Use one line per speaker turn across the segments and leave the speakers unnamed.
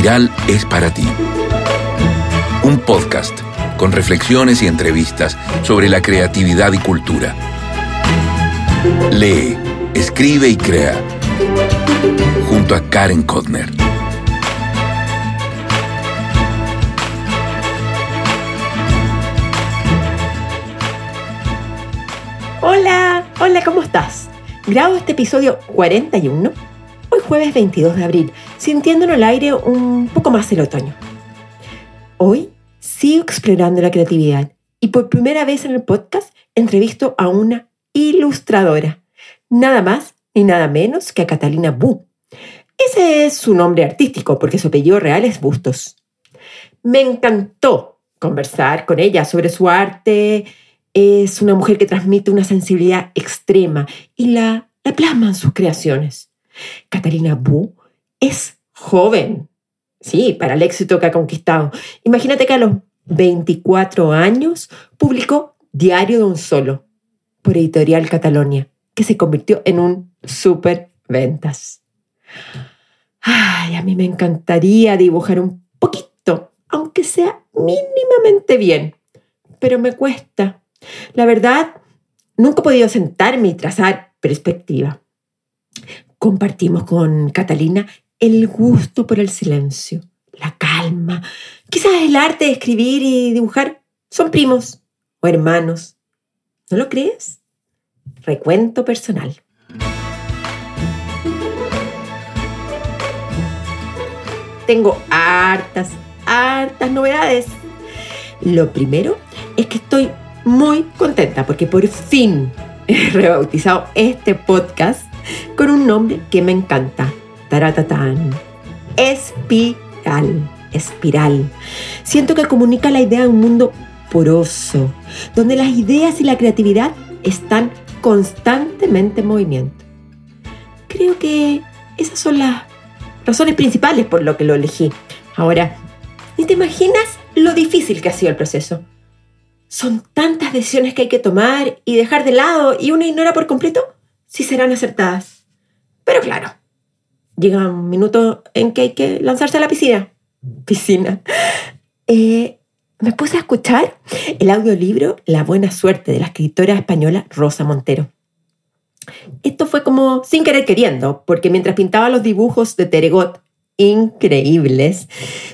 Espiral es para ti. Un podcast con reflexiones y entrevistas sobre la creatividad y cultura. Lee, escribe y crea. Junto a Karen Kodner.
Hola, hola, ¿cómo estás? Grabo este episodio 41, hoy jueves 22 de abril, sintiendo en el aire un poco más el otoño. Hoy sigo explorando la creatividad y por primera vez en el podcast entrevisto a una ilustradora, nada más ni nada menos que a Catalina Bu. Ese es su nombre artístico porque su apellido real es Bustos. Me encantó conversar con ella sobre su arte, es una mujer que transmite una sensibilidad extrema y la, la plasma en sus creaciones. Catalina Bu es joven, sí, para el éxito que ha conquistado. Imagínate que a los 24 años publicó Diario de un Solo por Editorial Catalonia, que se convirtió en un super ventas. Ay, a mí me encantaría dibujar un poquito, aunque sea mínimamente bien, pero me cuesta. La verdad, nunca he podido sentarme y trazar perspectiva. Compartimos con Catalina el gusto por el silencio, la calma. Quizás el arte de escribir y dibujar son primos o hermanos. ¿No lo crees? Recuento personal. Tengo hartas, hartas novedades. Lo primero es que estoy muy contenta porque por fin he rebautizado este podcast con un nombre que me encanta. Taratatán. Espiral. Espiral. Siento que comunica la idea de un mundo poroso, donde las ideas y la creatividad están constantemente en movimiento. Creo que esas son las razones principales por lo que lo elegí. Ahora, ni te imaginas lo difícil que ha sido el proceso. Son tantas decisiones que hay que tomar y dejar de lado y uno ignora por completo si serán acertadas. Pero claro, llega un minuto en que hay que lanzarse a la piscina. Piscina. Eh, me puse a escuchar el audiolibro La buena suerte de la escritora española Rosa Montero. Esto fue como sin querer queriendo, porque mientras pintaba los dibujos de Teregot, increíbles,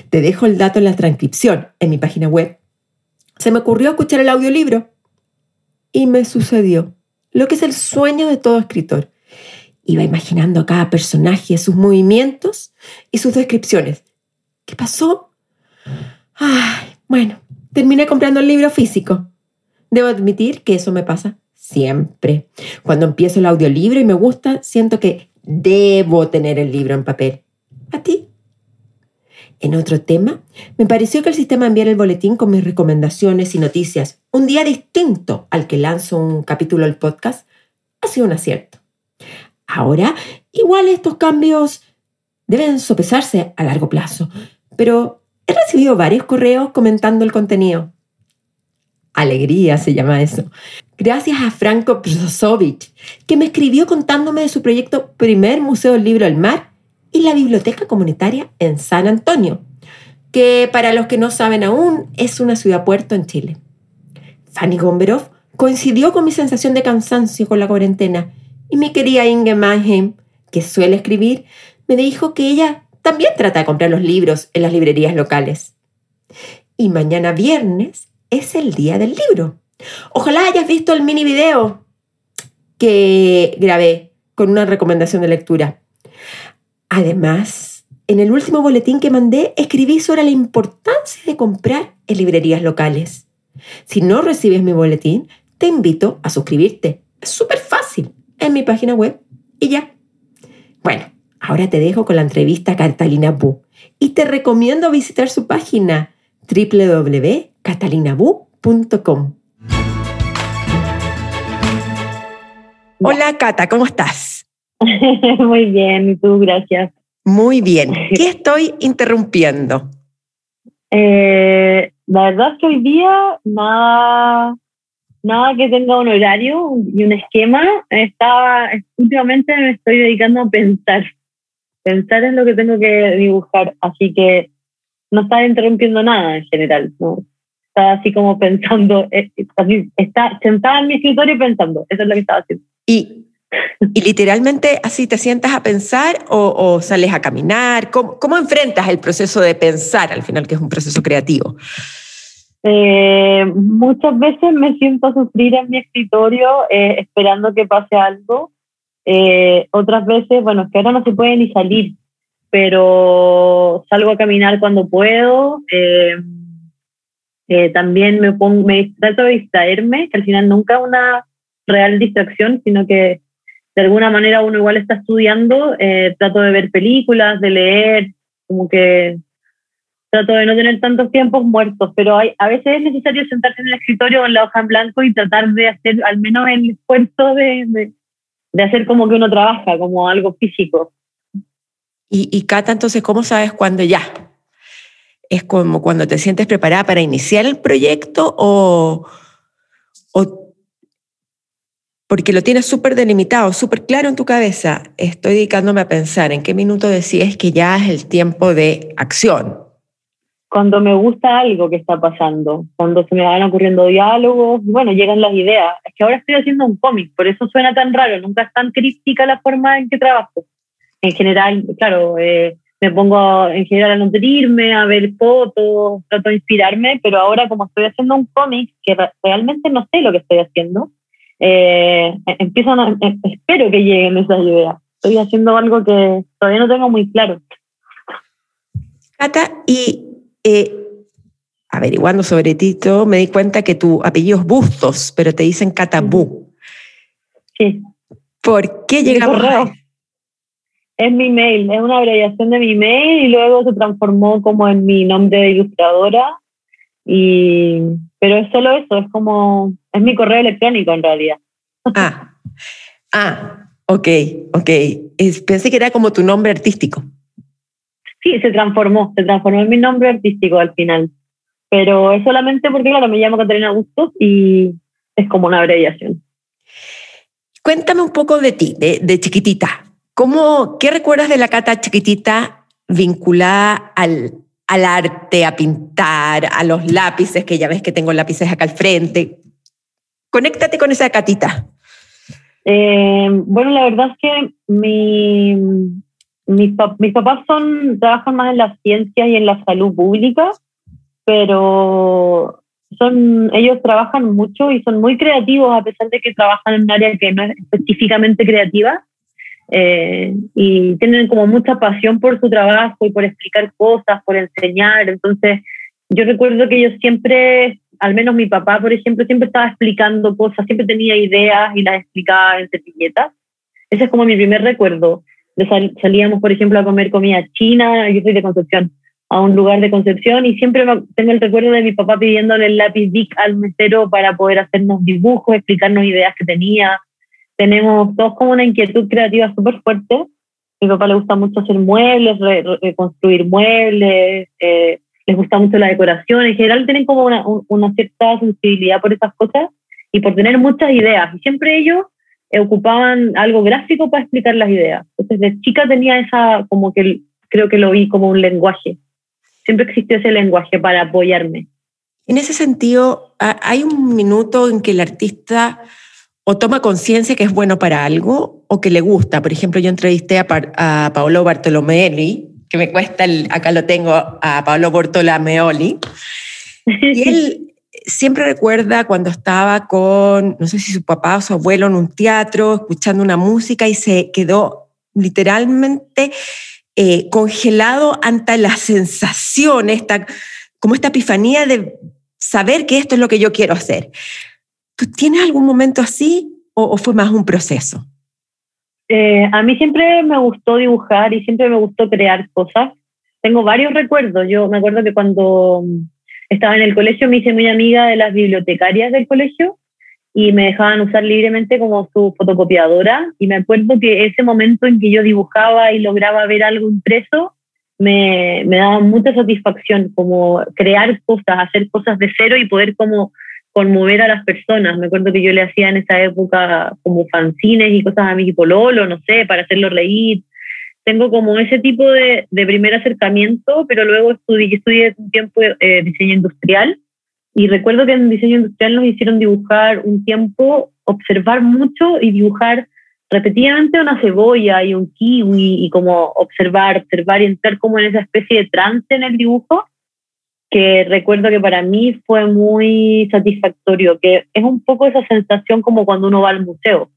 te dejo el dato en la transcripción en mi página web se me ocurrió escuchar el audiolibro y me sucedió lo que es el sueño de todo escritor. Iba imaginando a cada personaje, sus movimientos y sus descripciones. ¿Qué pasó? Ay, bueno, terminé comprando el libro físico. Debo admitir que eso me pasa siempre. Cuando empiezo el audiolibro y me gusta, siento que debo tener el libro en papel. ¿A ti? En otro tema, me pareció que el sistema de enviar el boletín con mis recomendaciones y noticias un día distinto al que lanzo un capítulo del podcast ha sido un acierto. Ahora, igual estos cambios deben sopesarse a largo plazo, pero he recibido varios correos comentando el contenido. Alegría se llama eso. Gracias a Franco Przosovic, que me escribió contándome de su proyecto Primer Museo del Libro del Mar y la Biblioteca Comunitaria en San Antonio, que para los que no saben aún es una ciudad-puerto en Chile. Fanny Gomberov coincidió con mi sensación de cansancio con la cuarentena y mi querida Inge Mannheim, que suele escribir, me dijo que ella también trata de comprar los libros en las librerías locales. Y mañana viernes es el día del libro. Ojalá hayas visto el mini video que grabé con una recomendación de lectura. Además, en el último boletín que mandé escribí sobre la importancia de comprar en librerías locales. Si no recibes mi boletín, te invito a suscribirte. Es súper fácil en mi página web y ya. Bueno, ahora te dejo con la entrevista a Catalina Bu y te recomiendo visitar su página www.catalinabu.com. Hola Cata, ¿cómo estás?
Muy bien, y tú, gracias.
Muy bien. ¿Qué estoy interrumpiendo?
Eh, la verdad es que hoy día nada, nada que tenga un horario y un esquema. Estaba, últimamente me estoy dedicando a pensar. pensar en lo que tengo que dibujar, así que no estaba interrumpiendo nada en general, ¿no? Estaba así como pensando, eh, está sentada en mi escritorio pensando, eso es lo que estaba haciendo.
Y, y literalmente así te sientas a pensar o, sales a caminar, ¿Cómo, ¿Cómo, enfrentas el proceso de pensar al final, que es un proceso creativo?
Eh, muchas veces me siento a sufrir en mi escritorio eh, esperando que pase algo. otras veces, bueno, es que ahora no se puede ni salir, pero salgo a caminar cuando puedo. Eh, eh, también me, pongo, me trato de distraerme, que al final nunca es una real distracción, sino que de alguna manera uno igual está estudiando. Eh, trato de ver películas, de leer, como que trato de no tener tantos tiempos muertos, pero hay, a veces es necesario sentarse en el escritorio con la hoja en blanco y tratar de hacer al menos el esfuerzo de, de, hacer como que uno trabaja, como algo físico.
Y, y Cata, entonces, ¿cómo sabes cuándo ya? ¿Es como cuando te sientes preparada para iniciar el proyecto o porque lo tienes súper delimitado, súper claro en tu cabeza? Estoy dedicándome a pensar en qué minuto decides que ya es el tiempo de acción.
Cuando me gusta algo que está pasando, cuando se me van ocurriendo diálogos, bueno, llegan las ideas. Es que ahora estoy haciendo un cómic, por eso suena tan raro, nunca es tan crítica la forma en que trabajo en general, claro, eh, me pongo en general a nutrirme, a ver fotos, trato de inspirarme, pero ahora como estoy haciendo un cómic que realmente no sé lo que estoy haciendo, eh, empiezo a, eh, espero que lleguen esas ideas. Estoy haciendo algo que todavía no tengo muy claro.
Cata, y eh, averiguando sobre ti, me di cuenta que tu apellido es Bustos, pero te dicen Catabú.
Sí.
¿Por qué llegamos a
es mi mail, es una abreviación de mi mail y luego se transformó como en mi nombre de ilustradora. Y, pero es solo eso, es como, es mi correo electrónico en realidad.
Ah, ah ok, ok. pensé que era como tu nombre artístico.
Sí, se transformó, se transformó en mi nombre artístico al final. Pero es solamente porque, claro, me llamo Catalina Bustos y es como una abreviación.
Cuéntame un poco de ti, de, de chiquitita. ¿Cómo, ¿Qué recuerdas de la Cata chiquitita vinculada al, al arte, a pintar, a los lápices, que ya ves que tengo lápices acá al frente? Conéctate con esa Catita.
Eh, bueno, la verdad es que mi, mis, mis papás son, trabajan más en la ciencia y en la salud pública, pero son, ellos trabajan mucho y son muy creativos a pesar de que trabajan en un área que no es específicamente creativa. Eh, y tienen como mucha pasión por su trabajo y por explicar cosas, por enseñar. Entonces, yo recuerdo que ellos siempre, al menos mi papá, por ejemplo, siempre estaba explicando cosas, siempre tenía ideas y las explicaba en servilletas. Ese es como mi primer recuerdo. salíamos, por ejemplo, a comer comida china, yo soy de Concepción, a un lugar de Concepción y siempre tengo el recuerdo de mi papá pidiéndole el lápiz Bic al mesero para poder hacernos dibujos, explicarnos ideas que tenía tenemos todos como una inquietud creativa súper fuerte. A mi papá le gusta mucho hacer muebles, reconstruir muebles, eh, les gusta mucho la decoración. En general tienen como una, una, cierta sensibilidad por esas cosas y por tener muchas ideas. Y siempre ellos eh, ocupaban algo gráfico para explicar las ideas. Entonces, de chica tenía esa, como que creo que lo vi como un lenguaje. Siempre existió ese lenguaje para apoyarme.
En ese sentido, hay un minuto en que el artista o toma conciencia que es bueno para algo o que le gusta. Por ejemplo, yo entrevisté a, a Paolo Bartolomeoli, que me cuesta, el, acá lo tengo, a Paolo Bartolomeoli, y él siempre recuerda cuando estaba con, no sé si su papá o su abuelo en un teatro, escuchando una música y se quedó literalmente eh, congelado ante la sensación, esta, como esta epifanía de saber que esto es lo que yo quiero hacer. ¿Tú tienes algún momento así o, fue más un proceso?
Eh, a mí siempre me gustó dibujar y siempre me gustó crear cosas. Tengo varios recuerdos. Yo me acuerdo que cuando estaba en el colegio me hice muy amiga de las bibliotecarias del colegio y me dejaban usar libremente como su fotocopiadora. Y me acuerdo que ese momento en que yo dibujaba y lograba ver algo impreso, me, me daba mucha satisfacción, como crear cosas, hacer cosas de cero y poder como conmover a las personas. Me acuerdo que yo le hacía en esa época como fanzines y cosas a mi pololo, no sé, para hacerlo reír. tengo como ese tipo de, de primer acercamiento, pero luego estudié, estudié un tiempo eh, diseño industrial y recuerdo que en diseño industrial nos hicieron dibujar un tiempo, observar mucho y dibujar repetidamente una cebolla y un kiwi y como observar, observar y entrar como en esa especie de trance en el dibujo que recuerdo que para mí fue muy satisfactorio, que es un poco esa sensación como cuando uno va al museo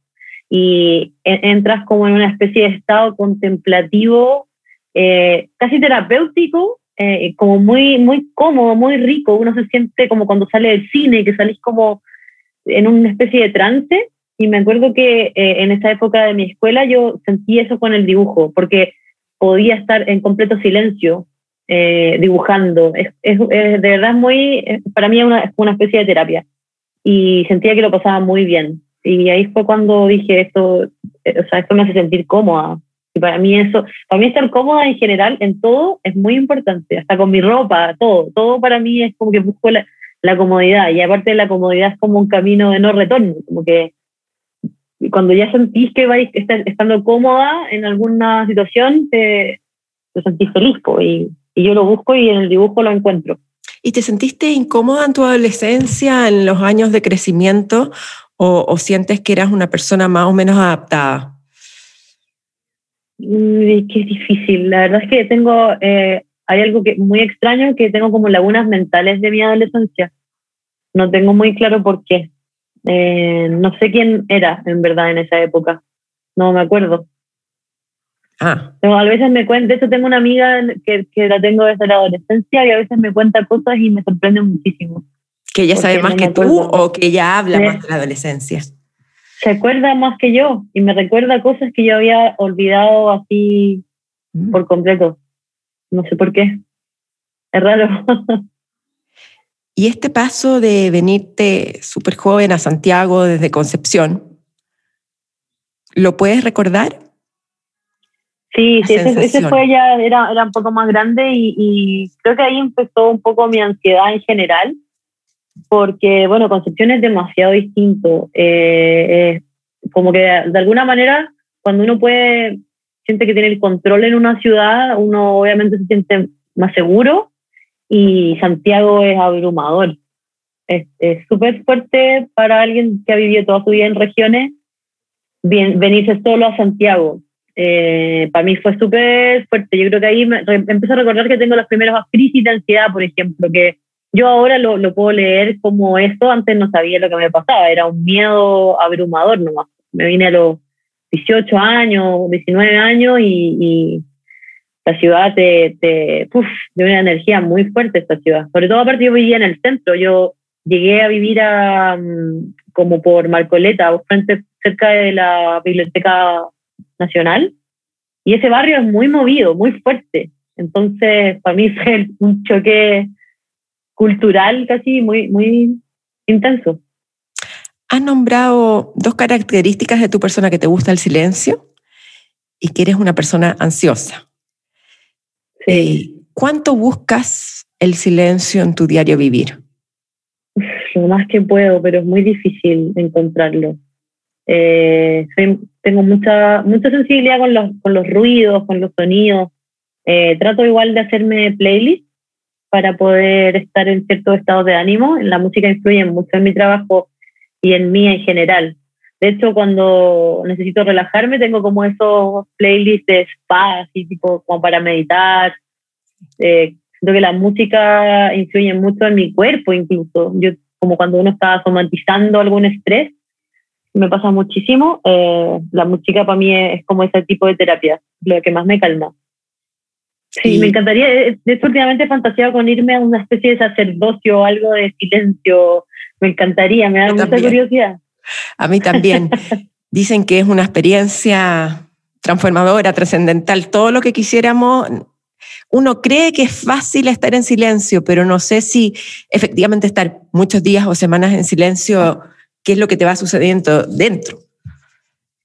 y entras como en una especie de estado contemplativo, eh, casi terapéutico, eh, como muy, muy cómodo, muy rico. Uno se siente como cuando sale del cine, que salís como en una especie de trance. Y me acuerdo que eh, en esa época de mi escuela yo sentí eso con el dibujo, porque podía estar en completo silencio dibujando. Es, es, de verdad muy, para mí es una, una especie de terapia. Y sentía que lo pasaba muy bien. Y ahí fue cuando dije esto, eh, o sea, esto me hace sentir cómoda. Y para mí eso, para mí estar cómoda en general, en todo, es muy importante, hasta con mi ropa, todo, todo para mí es como que busco la, la comodidad. Y aparte la comodidad es como un camino de no retorno, como que cuando ya sentís que vais estando cómoda en alguna situación, te, te sentís feliz, y, y yo lo busco y en el dibujo lo encuentro.
¿Y te sentiste incómoda en tu adolescencia, en los años de crecimiento, o, sientes que eras una persona más o menos adaptada?
Que es difícil. La verdad es que tengo, eh, hay algo que muy extraño, que tengo como lagunas mentales de mi adolescencia. No tengo muy claro por qué. Eh, no sé quién era en verdad en esa época. No me acuerdo. Ah. a veces me cuenta, de hecho tengo una amiga que, que la tengo desde la adolescencia y a veces me cuenta cosas y me sorprende muchísimo.
¿Que ella sabe más que tú o que ella habla más de la adolescencia?
Se acuerda más que yo y me recuerda cosas que yo había olvidado así mm. por completo. No sé por qué. Es raro.
y este paso de venirte súper joven a Santiago desde Concepción, ¿lo puedes recordar?
Sí, sí ese, fue ya, era, era un poco más grande y, y creo que ahí empezó un poco mi ansiedad en general porque, bueno, Concepción es demasiado distinto. Eh, como que de alguna manera, cuando uno puede, siente que tiene el control en una ciudad, uno obviamente se siente más seguro y Santiago es abrumador. Es súper fuerte para alguien que ha vivido toda su vida en regiones venirse solo a Santiago. Eh, para mí fue súper fuerte. Yo creo que ahí me, empiezo a recordar que tengo las primeras crisis de ansiedad, por ejemplo, que yo ahora lo, lo, puedo leer como esto, antes no sabía lo que me pasaba, era un miedo abrumador nomás. Me vine a los 18 años, 19 años y, y la ciudad te, te uf, de una energía muy fuerte esta ciudad. Sobre todo aparte yo vivía en el centro, yo llegué a vivir a, mm, como por Marcoleta, frente, cerca de la Biblioteca Nacional, y ese barrio es muy movido, muy fuerte. Entonces, para mí fue un choque cultural casi muy, muy intenso.
Has nombrado dos características de tu persona que te gusta el silencio y que eres una persona ansiosa. Sí. Eh, ¿Cuánto buscas el silencio en tu diario vivir?
Lo más que puedo, pero es muy difícil encontrarlo. Eh, tengo mucha, mucha sensibilidad con los, con los ruidos, con los sonidos. Eh, trato igual de hacerme playlists para poder estar en ciertos estados de ánimo. La música influye mucho en mi trabajo y en mí en general. De hecho, cuando necesito relajarme, tengo como esos playlists de spa, así tipo como para meditar. Eh, siento que la música influye mucho en mi cuerpo, incluso. Yo, como cuando uno está somatizando algún estrés, me pasa muchísimo. Eh, la música para mí es, como ese tipo de terapia, lo que más me calma. Sí, me encantaría. De hecho, últimamente he fantaseado con irme a una especie de sacerdocio o algo de silencio. Me encantaría, me da mucha curiosidad.
A mí también. Dicen que es una experiencia transformadora, trascendental. Todo lo que quisiéramos, uno cree que es fácil estar en silencio, pero no sé si efectivamente estar muchos días o semanas en silencio, qué es lo que te va sucediendo dentro.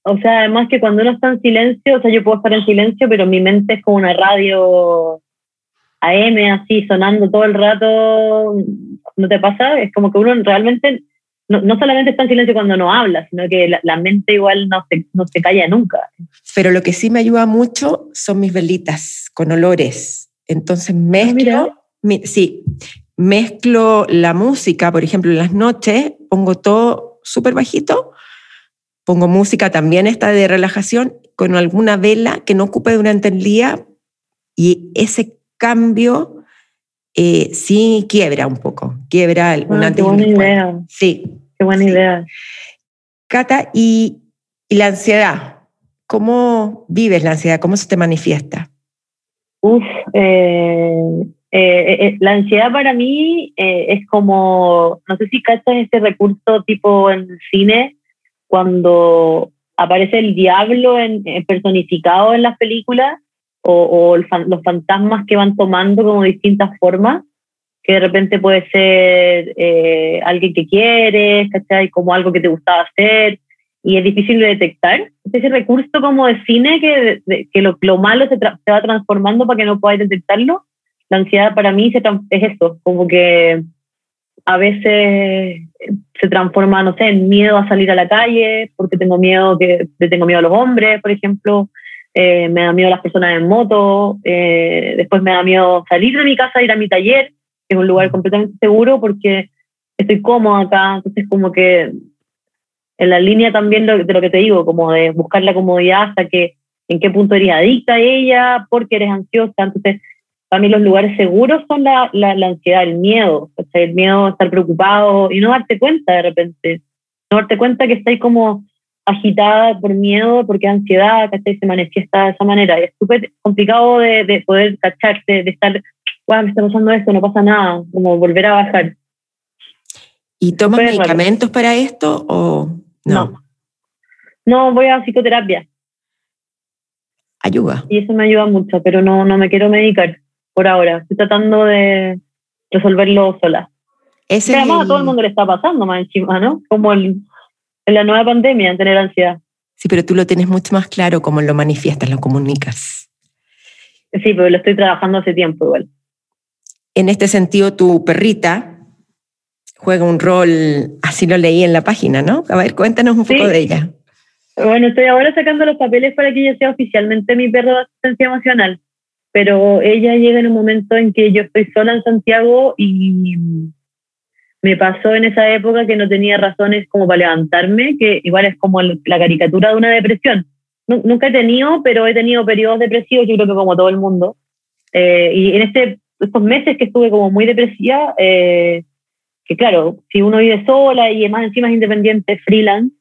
O sea, además que cuando uno está en silencio, o sea, yo puedo estar en silencio, pero mi mente es como una radio AM así sonando todo el rato. ¿No te pasa? Es como que uno realmente no, no, solamente está en silencio cuando no habla, sino que la, mente igual no se, no se calla nunca.
Pero lo que sí me ayuda mucho son mis velitas con olores. Entonces ah, mezclo, sí, mezclo la música, por ejemplo, en las noches pongo todo súper bajito, pongo música también esta de relajación con alguna vela que no ocupe durante el día y ese cambio eh, sí quiebra un poco, quiebra
una ah, Qué buena idea.
Sí.
Qué buena idea.
Cata, y, la ansiedad, ¿cómo vives la ansiedad? ¿Cómo se te manifiesta?
Uf, eh, eh, la ansiedad para mí es como, no sé si cachas este recurso tipo en cine, cuando aparece el diablo en, personificado en las películas o, los fantasmas que van tomando como distintas formas, que de repente puede ser eh, alguien que quieres, ¿cachai? Como algo que te gustaba hacer y es difícil de detectar. Es ese recurso como de cine que, que lo, lo, malo se, se, va transformando para que no podáis detectarlo. La ansiedad para mí se es eso, como que a veces se transforma, no sé, en miedo a salir a la calle, porque tengo miedo que tengo miedo a los hombres, por ejemplo, eh, me da miedo a las personas en moto, eh, después me da miedo salir de mi casa, ir a mi taller, que es un lugar completamente seguro porque estoy cómoda acá, entonces como que en la línea también de lo que te digo, como de buscar la comodidad hasta que en qué punto eres adicta a ella, porque eres ansiosa, entonces para mí los lugares seguros son la, la, ansiedad, el miedo, el miedo a estar preocupado y no darte cuenta de repente, no darte cuenta que estáis como agitada por miedo, porque ansiedad, ¿cachai? Se manifiesta de esa manera. Y es súper complicado de, de, poder cacharte, de estar, wow, me está pasando esto, no pasa nada, como volver a bajar.
¿Y tomas medicamentos para esto o no?
no? voy a psicoterapia.
Ayuda.
Y eso me ayuda mucho, pero no, no me quiero medicar por ahora. Estoy tratando de resolverlo sola. Ese además a todo el mundo le está pasando más encima, ¿no? Como el, en la nueva pandemia, tener ansiedad.
Sí, pero tú lo tienes mucho más claro cómo lo manifiestas, lo comunicas.
Sí, pero lo estoy trabajando hace tiempo igual.
En este sentido, tu perrita juega un rol, así lo leí en la página, ¿no? A ver, cuéntanos un poco de ella.
Bueno, estoy ahora sacando los papeles para que ella sea oficialmente mi perro de asistencia emocional, pero ella llega en un momento en que yo estoy sola en Santiago y me pasó en esa época que no tenía razones como para levantarme, que igual es como la caricatura de una depresión. Nunca he tenido, pero he tenido periodos depresivos, yo creo que como todo el mundo. Eh, y en este, estos meses que estuve como muy depresiva, eh, que claro, si uno vive sola y además encima es independiente, freelance,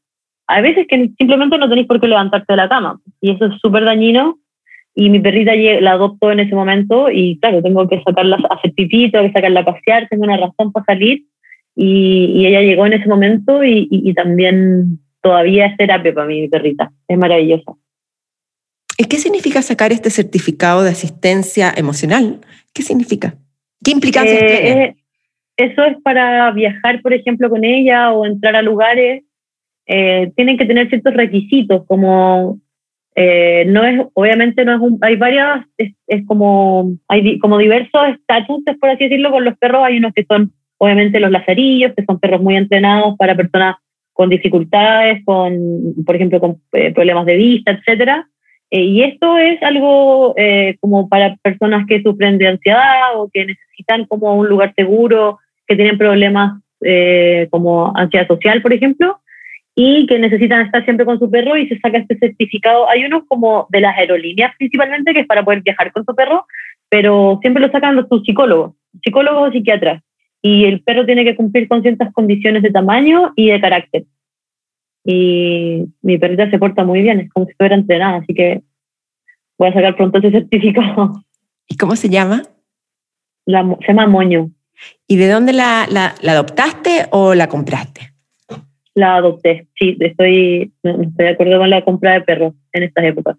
a veces que simplemente no tenéis por qué levantarte de la cama. Y eso es súper dañino. Y mi perrita la adoptó en ese momento y claro, tengo que sacarla a hacer pipí, tengo que sacarla a pasear, tengo una razón para salir y, ella llegó en ese momento y, también todavía es terapia para mi perrita. Es maravillosa.
¿Y qué significa sacar este certificado de asistencia emocional? ¿Qué significa? ¿Qué implicancias eh, tiene?
eso es para viajar, por ejemplo, con ella o entrar a lugares. Eh, tienen que tener ciertos requisitos, como eh, no es, obviamente no es un, hay varias, es, es como, hay como diversos estatutos, por así decirlo, con los perros. Hay unos que son Obviamente los lazarillos, que son perros muy entrenados para personas con dificultades, con, por ejemplo, con eh, problemas de vista, etc. Eh, y esto es algo eh, como para personas que sufren de ansiedad o que necesitan como un lugar seguro, que tienen problemas como ansiedad social, por ejemplo, y que necesitan estar siempre con su perro y se saca este certificado. Hay unos como de las aerolíneas principalmente, que es para poder viajar con su perro, pero siempre lo sacan los psicólogos, psicólogos o psiquiatras y el perro tiene que cumplir con ciertas condiciones de tamaño y de carácter. Y mi perrita se porta muy bien, es como si fuera entrenada, así que voy a sacar pronto ese certificado.
¿Y cómo se llama?
se llama Moño.
¿Y de dónde la, la, adoptaste o la compraste?
La adopté, sí, estoy, estoy de acuerdo con la compra de perros en estas épocas.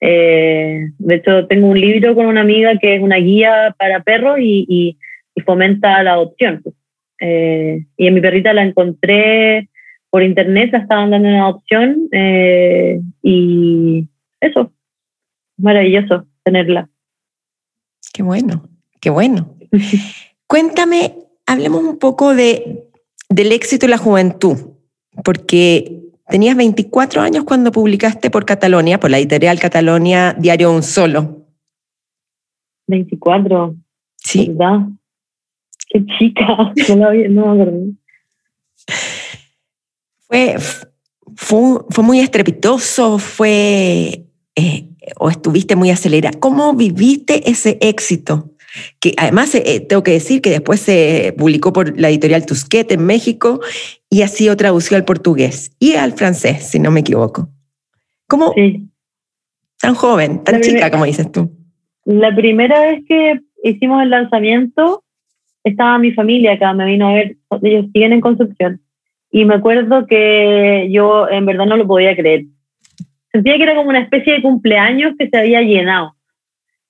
Eh, de hecho, tengo un libro con una amiga que es una guía para perros y y fomenta la adopción. Eh, y en mi perrita la encontré por internet, la estaban dando una adopción eh, y eso, maravilloso tenerla.
Qué bueno, qué bueno. Cuéntame, hablemos un poco de del éxito y la juventud, porque tenías 24 años cuando publicaste por Catalonia, por la editorial Catalonia, Diario Un Solo.
24.
Sí.
¿Verdad? Qué chica. No, la no me acuerdo.
Fue, fue, fue muy estrepitoso, fue, eh, o estuviste muy acelerada. ¿Cómo viviste ese éxito? Que además eh, tengo que decir que después se publicó por la editorial Tusquet en México y ha sido traducido al portugués y al francés, si no me equivoco. ¿Cómo?
Sí.
Tan joven, tan
La
chica, como dices tú.
La primera vez que hicimos el lanzamiento, estaba mi familia acá, me vino a ver, ellos siguen en Concepción. Y me acuerdo que yo en verdad no lo podía creer. Sentía que era como una especie de cumpleaños que se había llenado.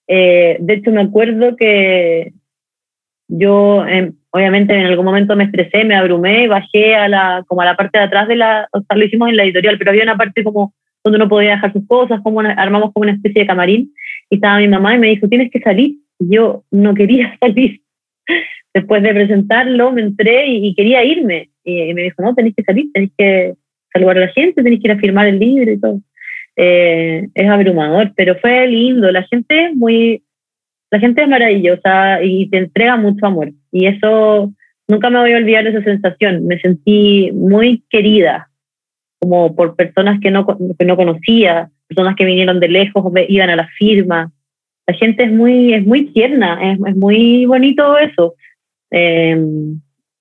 Eh, de hecho, me acuerdo que yo, em, obviamente, en algún momento me estresé, me abrumé bajé a la, como a la parte de atrás de la, o sea, lo hicimos en la editorial, pero había una parte como donde uno podía dejar sus cosas, como armamos como una especie de camarín y estaba mi mamá y me dijo, tienes que salir. Y yo no quería salir. Después de presentarlo, me entré y, y quería irme. Y, me dijo, no, tenés que salir, tenés que saludar a la gente, tenés que ir a firmar el libro y todo. Eh, es abrumador, pero fue lindo. La gente muy, la gente es maravillosa y te entrega mucho amor. Y eso, nunca me voy a olvidar de esa sensación. Me sentí muy querida, como por personas que no, que no conocía, personas que vinieron de lejos, iban a la firma. La gente es muy, es muy tierna, es, es muy bonito eso. Eh,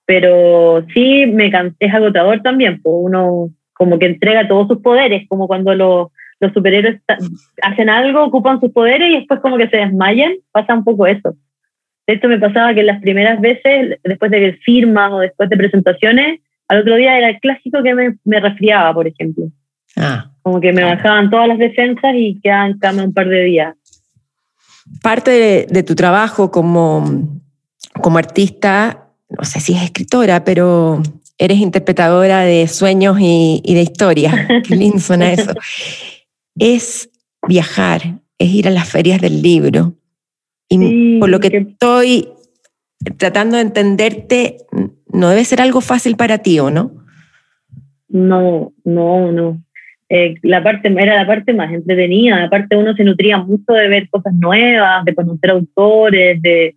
pero sí, me es agotador también, pues uno como que entrega todos sus poderes, como cuando los, los superhéroes hacen algo, ocupan sus poderes y después como que se desmayan, pasa un poco eso. De hecho, me pasaba que las primeras veces, después de firmas o después de presentaciones, al otro día era el clásico que me, me resfriaba, por ejemplo.
Ah,
Como que me bajaban todas las defensas y quedaba en cama un par de días.
parte de, de tu trabajo como, como artista, no sé si es escritora, pero eres interpretadora de sueños y, y de historias. Qué lindo suena eso. Es viajar, es ir a las ferias del libro. Y
Sí,
por lo que
que-
estoy tratando de entenderte, no debe ser algo fácil para ti, ¿o no?
No, no, no. Eh, la parte era la parte más entretenida. Aparte, uno se nutría mucho de ver cosas nuevas, de conocer autores, de,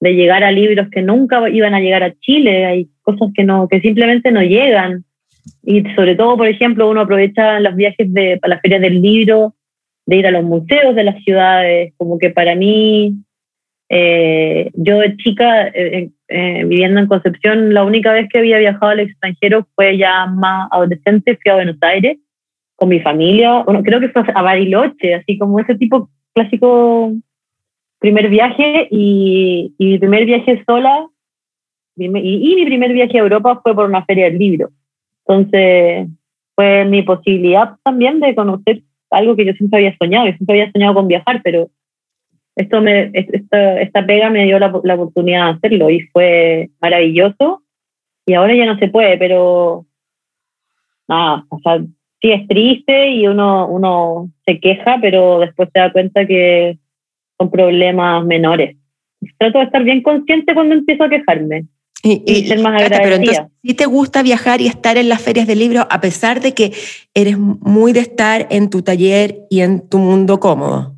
de llegar a libros que nunca iban a llegar a Chile. Hay cosas que no, que simplemente no llegan. Y sobre todo, por ejemplo, uno aprovecha los viajes de, a las ferias del libro, de ir a los museos de las ciudades. Como que para mí, eh, yo chica, eh, eh, viviendo en Concepción, la única vez que había viajado al extranjero fue ya más adolescente, fui a Buenos Aires con mi familia, bueno, creo que fue a Bariloche, así como ese tipo clásico primer viaje y, y mi primer viaje sola y, y mi primer viaje a Europa fue por una feria del libro. Entonces fue mi posibilidad también de conocer algo que yo siempre había soñado, yo siempre había soñado con viajar, pero esto me, esta, esta pega me dio la, oportunidad de hacerlo y fue maravilloso. Y ahora ya no se puede, pero nada, o sea, sí es triste y uno, uno se queja, pero después se da cuenta que son problemas menores. Trato de estar bien consciente cuando empiezo a quejarme. Y, y, ser más agradecida.
pero entonces, ¿sí te gusta viajar y estar en las ferias de libros a pesar de que eres muy de estar en tu taller y en tu mundo cómodo?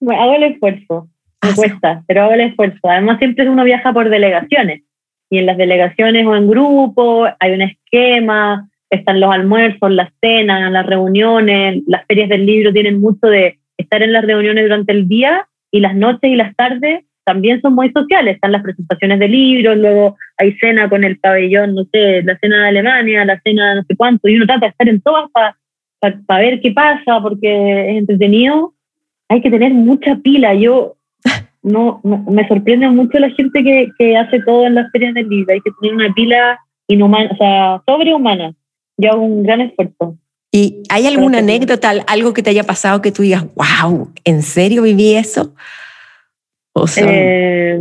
Bueno, hago el esfuerzo, me ah, cuesta, sí. pero hago el esfuerzo. Además, siempre uno viaja por delegaciones y en las delegaciones o en grupo hay un esquema, están los almuerzos, las cenas, las reuniones, las ferias del libro tienen mucho de estar en las reuniones durante el día y las noches y las tardes también son muy sociales, están las presentaciones de libros, luego hay cena con el pabellón, no sé, la cena de Alemania, la cena no sé cuánto, y uno trata de estar en todas para pa, pa ver qué pasa, porque es entretenido, hay que tener mucha pila, yo no, no me sorprende mucho la gente que, que hace todo en las ferias del libro, hay que tener una pila inhumana, o sea, sobrehumana, yo hago un gran esfuerzo.
¿Y hay alguna anécdota, algo que te haya pasado que tú digas, wow, ¿en serio viví eso?
O sea, eh,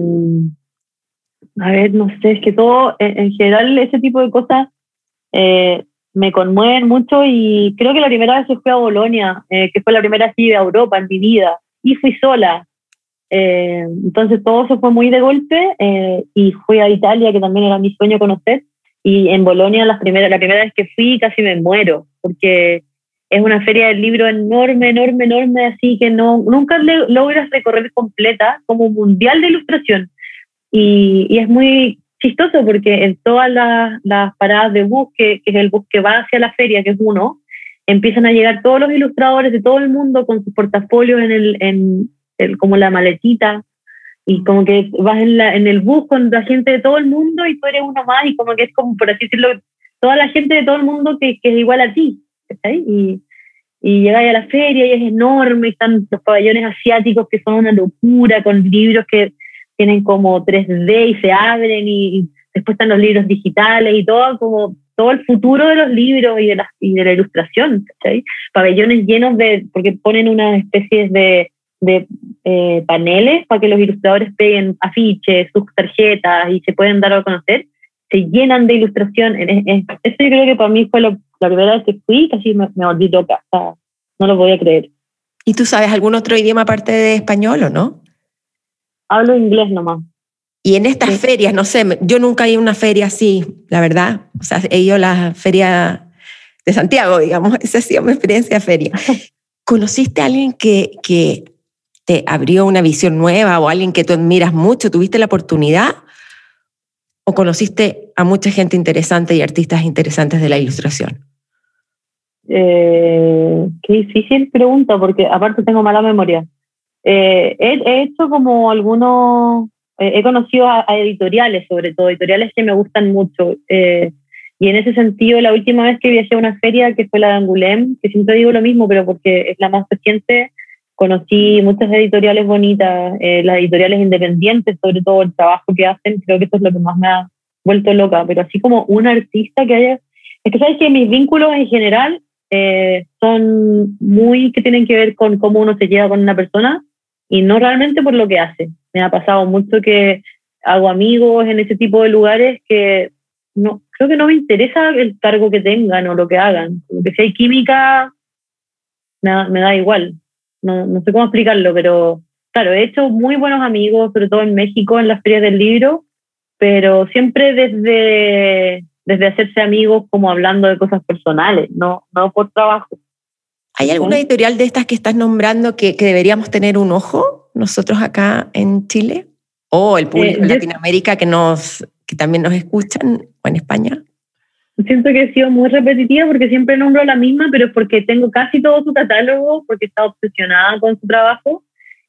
a ver, no sé, es que todo, en, en general, ese tipo de cosas eh, me conmueven mucho y creo que la primera vez que fui a Bolonia, eh, que fue la primera así de Europa en mi vida, y fui sola. Eh, entonces todo eso fue muy de golpe eh, y fui a Italia, que también era mi sueño conocer, Y en Bolonia la primera, la primera vez que fui casi me muero, porque es una feria del libro enorme, enorme, enorme, así que no, nunca logras recorrer completa como mundial de ilustración. Y, y es muy chistoso porque en todas las, las paradas de bus, que, que, es el bus que va hacia la feria, que es uno, empiezan a llegar todos los ilustradores de todo el mundo con sus portafolios en el, en el, como la maletita y como que vas en, la, en el bus con la gente de todo el mundo y tú eres uno más y como que es como, por así decirlo, toda la gente de todo el mundo que, que es igual a ti. Y, y llegáis a la feria y es enorme, están los pabellones asiáticos que son una locura, con libros que tienen como 3D y se abren y, después están los libros digitales y todo como todo el futuro de los libros y de la, y de la ilustración, Pabellones llenos de, porque ponen unas especies de, de eh, paneles para que los ilustradores peguen afiches, sus tarjetas y se pueden dar a conocer, se llenan de ilustración. eso yo creo que para mí fue lo, la primera vez que fui, casi me, me volví loca, no lo podía creer.
¿Y tú sabes algún otro idioma aparte de español o no?
Hablo inglés nomás.
Y en estas ferias, no sé, yo nunca he ido a una feria así, la verdad. O sea, he ido a la feria de Santiago, digamos, esa ha sido mi experiencia de feria. ¿Conociste a alguien que, que te abrió una visión nueva o alguien que tú admiras mucho? ¿Tuviste la oportunidad? ¿O conociste a mucha gente interesante y artistas interesantes de la ilustración?
Eh, qué difícil pregunta, porque aparte tengo mala memoria. Eh, he, hecho como algunos, eh, he conocido a, editoriales, sobre todo, editoriales que me gustan mucho. Eh, y en ese sentido, la última vez que viajé a una feria, que fue la de Angulem, que siempre digo lo mismo, pero porque es la más reciente, conocí muchas editoriales bonitas, las editoriales independientes, sobre todo el trabajo que hacen, creo que eso es lo que más me ha vuelto loca, pero así como un artista que haya... Es que sabes que mis vínculos en general son muy que tienen que ver con cómo uno se lleva con una persona y no realmente por lo que hace. Me ha pasado mucho que hago amigos en ese tipo de lugares que no, creo que no me interesa el cargo que tengan o lo que hagan. Como que si hay química, me da, me da igual. No, no, sé cómo explicarlo, pero claro, he hecho muy buenos amigos, sobre todo en México, en las ferias del libro, pero siempre desde, desde hacerse amigos como hablando de cosas personales, no, no por trabajo.
¿Hay alguna editorial de estas que estás nombrando que, que deberíamos tener un ojo nosotros acá en Chile? ¿O el público de eh, Latinoamérica que, nos, que también nos escuchan o en España?
Siento que he sido muy repetitiva porque siempre nombro la misma, pero es porque tengo casi todo su catálogo, porque está obsesionada con su trabajo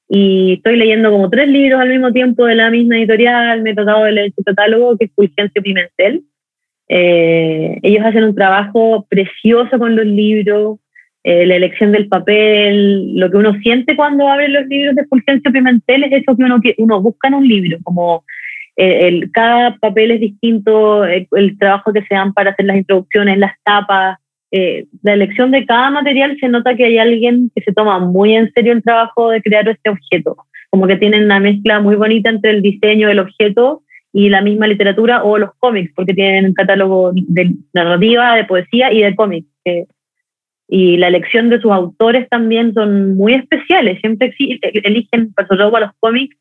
y estoy leyendo como tres libros al mismo tiempo de la misma editorial, me he tratado de leer su catálogo, que es Fulgencio Pimentel. Eh, ellos hacen un trabajo precioso con los libros, eh, la elección del papel, lo que uno siente cuando abre los libros de Fulgencio Pimentel es eso que uno, que uno busca en un libro, como eh, el, cada papel es distinto, el, trabajo que se dan para hacer las introducciones, las tapas, eh, la elección de cada material se nota que hay alguien que se toma muy en serio el trabajo de crear este objeto, como que tienen una mezcla muy bonita entre el diseño del objeto y la misma literatura o los cómics, porque tienen un catálogo de narrativa, de poesía y de cómics, que y la elección de sus autores también son muy especiales. Siempre eligen, por a los cómics,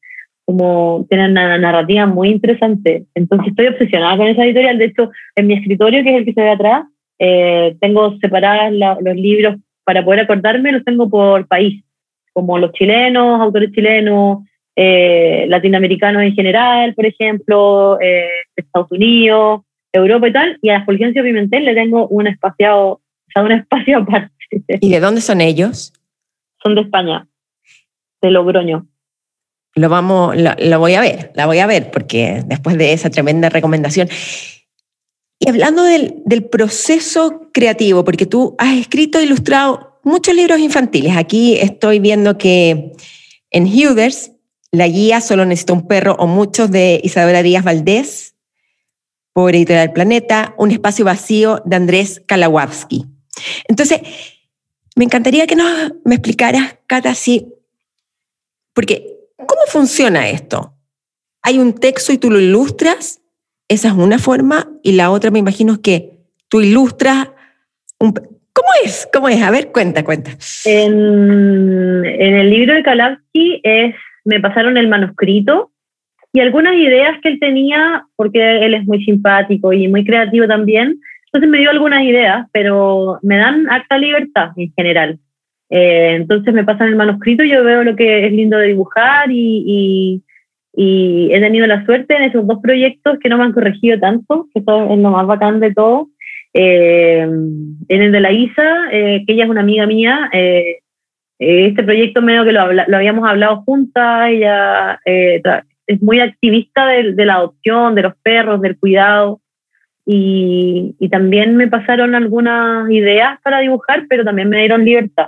como tienen una narrativa muy interesante. Entonces estoy obsesionada con esa editorial. De hecho, en mi escritorio, que es el que se ve atrás, eh, tengo separadas los libros para poder acordarme, los tengo por país, como los chilenos, autores chilenos, eh, latinoamericanos en general, por ejemplo, eh, Estados Unidos, Europa y tal. Y a Fulgencio Pimentel le tengo un espaciado un espacio aparte.
¿Y de dónde son ellos?
Son de España, de Logroño.
Lo vamos, lo, voy a ver, la voy a ver, porque después de esa tremenda recomendación. Y hablando del, del proceso creativo, porque tú has escrito e ilustrado muchos libros infantiles. Aquí estoy viendo que en Hughes, la guía Solo necesita un perro o muchos de Isabela Díaz Valdés, por Editorial Planeta, Un espacio vacío de Andrés Kalawowski. Entonces, me encantaría que nos, me explicaras, Cata, si, porque, ¿cómo funciona esto? Hay un texto y tú lo ilustras, esa es una forma, y la otra me imagino que tú ilustras un... ¿Cómo es? ¿Cómo es? A ver, cuenta, cuenta.
En, el libro de Kalawski es, me pasaron el manuscrito y algunas ideas que él tenía, porque él es muy simpático y muy creativo también, entonces me dio algunas ideas, pero me dan acta libertad en general. Eh, entonces me pasan el manuscrito, yo veo lo que es lindo de dibujar y, he tenido la suerte en esos dos proyectos que no me han corregido tanto, que eso es lo más bacán de todo. Eh, en el de la Isa, eh, que ella es una amiga mía, este proyecto medio que lo, lo habíamos hablado juntas, ella es muy activista de, la adopción, de los perros, del cuidado. Y, también me pasaron algunas ideas para dibujar, pero también me dieron libertad.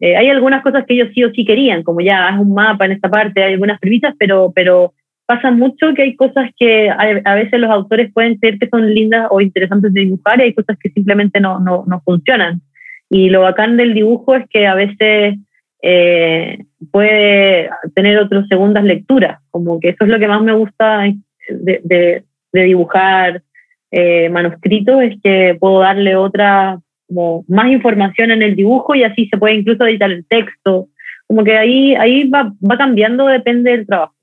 Eh, hay algunas cosas que ellos sí o sí querían, como ya es un mapa en esta parte, hay algunas premisas, pero, pero pasa mucho que hay cosas que a, veces los autores pueden creer que son lindas o interesantes de dibujar y hay cosas que simplemente no, no, no funcionan. Y lo bacán del dibujo es que a veces eh, puede tener otras segundas lecturas, como que eso es lo que más me gusta de, de, dibujar eh, manuscritos, es que puedo darle otra como más información en el dibujo y así se puede incluso editar el texto. Como que ahí, ahí va, va cambiando, depende del trabajo.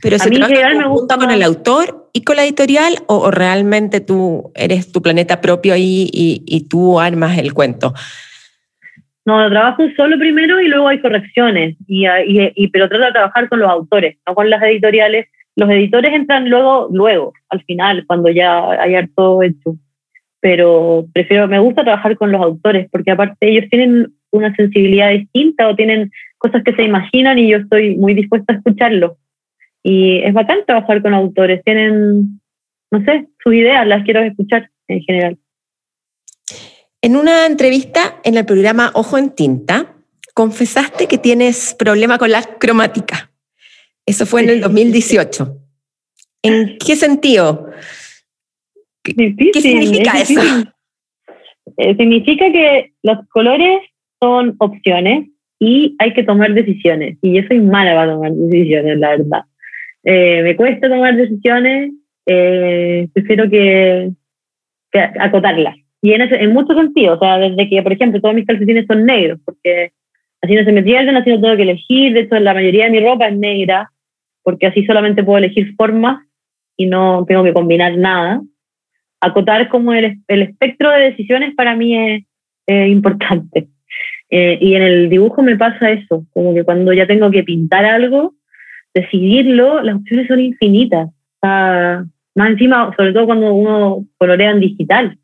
Pero se trabaja me gusta con el autor y con la editorial o, realmente tú eres tu planeta propio ahí y, y, tú armas el cuento?
No, trabajo solo primero y luego hay correcciones, y, y, pero trato de trabajar con los autores, no con las editoriales. Los editores entran luego, luego, al final, cuando ya hay todo hecho pero prefiero, me gusta trabajar con los autores, porque aparte ellos tienen una sensibilidad distinta o tienen cosas que se imaginan y yo estoy muy dispuesta a escucharlo. Y es bacán trabajar con autores, tienen, no sé, sus ideas, las quiero escuchar en general.
En una entrevista en el programa Ojo en Tinta, confesaste que tienes problema con la cromática. Eso fue en el 2018. ¿En qué sentido? ¿Qué significa eso?
Eh, significa que los colores son opciones y hay que tomar decisiones. Y yo soy mala para tomar decisiones, la verdad. Eh, me cuesta tomar decisiones, eh, prefiero que, acotarlas. Y en, en muchos sentidos, o sea, desde que, por ejemplo, todos mis calcetines son negros, porque así no se me pierden, así no tengo que elegir. De hecho, la mayoría de mi ropa es negra, porque así solamente puedo elegir formas y no tengo que combinar nada acotar como el, el espectro de decisiones para mí es importante. Eh, y en el dibujo me pasa eso, como que cuando ya tengo que pintar algo, decidirlo, las opciones son infinitas. más encima, sobre todo cuando uno colorea en digital,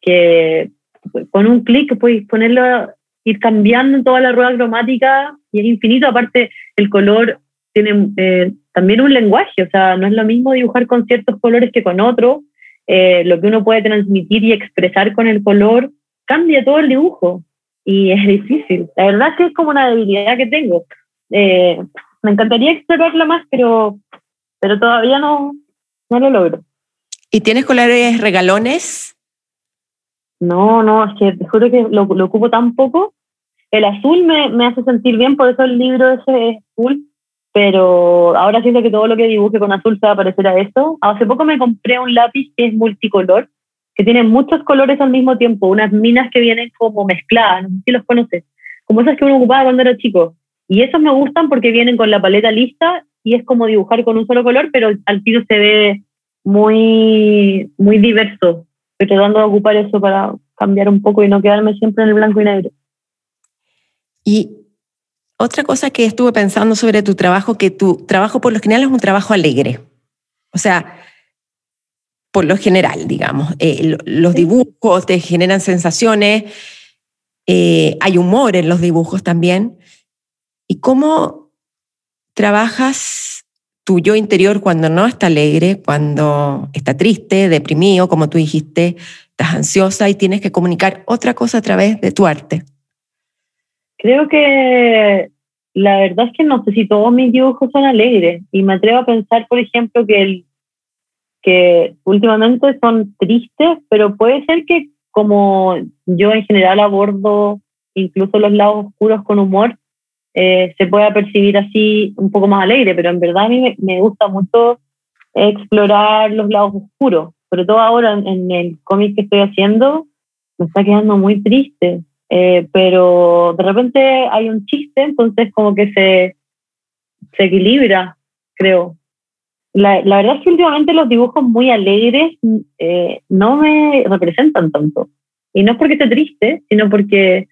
que con un clic puedes ponerlo, ir cambiando toda la rueda cromática y es infinito. Aparte, el color tiene eh, también un lenguaje, o sea, no es lo mismo dibujar con ciertos colores que con otros eh, lo que uno puede transmitir y expresar con el color, cambia todo el dibujo y es difícil. La verdad es que es como una debilidad que tengo. Eh, me encantaría explorarla más, pero, pero todavía no, no lo logro.
¿Y tienes colores regalones?
No, no, es que te juro que lo, ocupo tan poco. El azul me, me, hace sentir bien, por eso el libro ese es azul pero ahora siento que todo lo que dibuje con azul se va a parecer a eso. Hace poco me compré un lápiz que es multicolor, que tiene muchos colores al mismo tiempo, unas minas que vienen como mezcladas, no sé si los conoces, como esas que uno ocupaba cuando era chico. Y esos me gustan porque vienen con la paleta lista y es como dibujar con un solo color, pero al tiro se ve muy, muy diverso. Estoy tratando de ocupar eso para cambiar un poco y no quedarme siempre en el blanco y negro.
Y otra cosa que estuve pensando sobre tu trabajo, que tu trabajo por lo general es un trabajo alegre. O sea, por lo general, digamos. Eh, los dibujos te generan sensaciones, eh, hay humor en los dibujos también. ¿Y cómo trabajas tu yo interior cuando no está alegre, cuando está triste, deprimido, como tú dijiste, estás ansiosa y tienes que comunicar otra cosa a través de tu arte?
Creo que la verdad es que no sé si todos mis dibujos son alegres y me atrevo a pensar, por ejemplo, que, el, que últimamente son tristes, pero puede ser que como yo en general abordo incluso los lados oscuros con humor, eh, se pueda percibir así un poco más alegre, pero en verdad a mí me, gusta mucho explorar los lados oscuros, sobre todo ahora en, en el cómic que estoy haciendo, me está quedando muy triste. Eh, pero de repente hay un chiste, entonces como que se, se equilibra. creo. La, la, verdad es que últimamente los dibujos muy alegres eh, no me representan tanto. Y no es porque esté triste, sino porque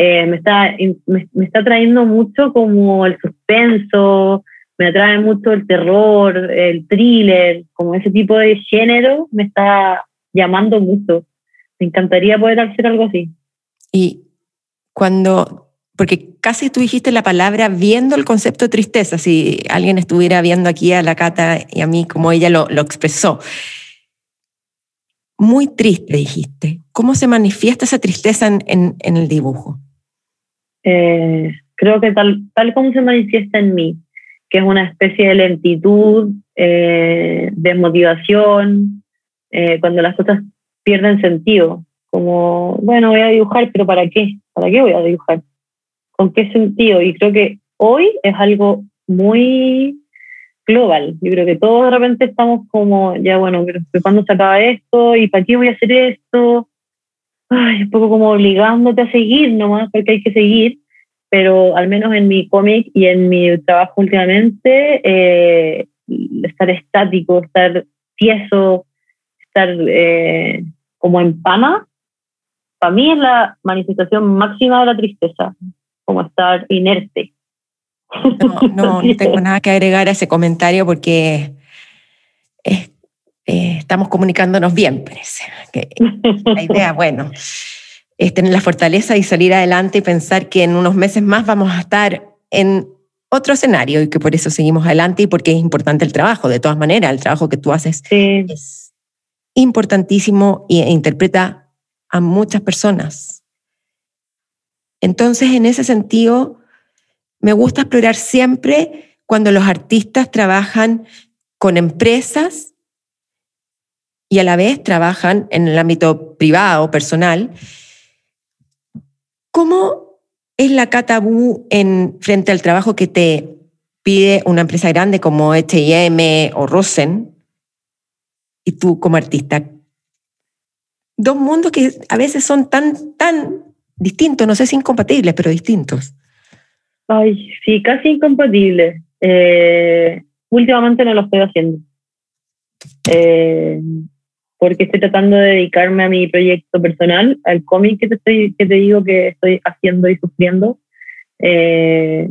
eh, me, está, me, está trayendo mucho como el suspenso, me atrae mucho el terror, el thriller, como ese tipo de género me está llamando mucho. Me encantaría poder hacer algo así.
Y cuando, porque casi tú dijiste la palabra viendo el concepto de tristeza, si alguien estuviera viendo aquí a la Cata y a mí como ella lo, lo expresó. Muy triste, dijiste. ¿Cómo se manifiesta esa tristeza en, en el dibujo?
Eh, creo que tal, tal como se manifiesta en mí, que es una especie de lentitud, eh, desmotivación, eh, cuando las cosas pierden sentido, como, bueno, voy a dibujar, pero ¿para qué? ¿Para qué voy a dibujar? ¿Con qué sentido? Y creo que hoy es algo muy global. Yo creo que todos de repente estamos como, ya bueno, ¿cuándo se acaba esto? ¿Y para qué voy a hacer esto? Ay, un poco como obligándote a seguir nomás, porque hay que seguir pero al menos en mi cómic y en mi trabajo últimamente, eh, estar estático, estar tieso, estar eh, como en pana, para mí es la manifestación máxima de la tristeza, como estar inerte.
No, no, tengo nada que agregar a ese comentario porque eh, estamos comunicándonos bien, parece. Que la idea, bueno, es tener la fortaleza y salir adelante y pensar que en unos meses más vamos a estar en otro escenario y que por eso seguimos adelante y porque es importante el trabajo. De todas maneras, el trabajo que tú haces es importantísimo e interpreta a muchas personas. Entonces, en ese sentido, me gusta explorar siempre cuando los artistas trabajan con empresas y a la vez trabajan en el ámbito privado, personal, ¿Cómo es la catabú en, frente al trabajo que te pide una empresa grande como H&M o Rosen y tú como artista? Dos mundos que a veces son tan, tan distintos, no sé si incompatibles, pero distintos.
Ay, sí, casi incompatibles. Eh, últimamente no lo estoy haciendo. Eh, porque estoy tratando de dedicarme a mi proyecto personal, al cómic que te, estoy, que te digo que estoy haciendo y sufriendo. Eh,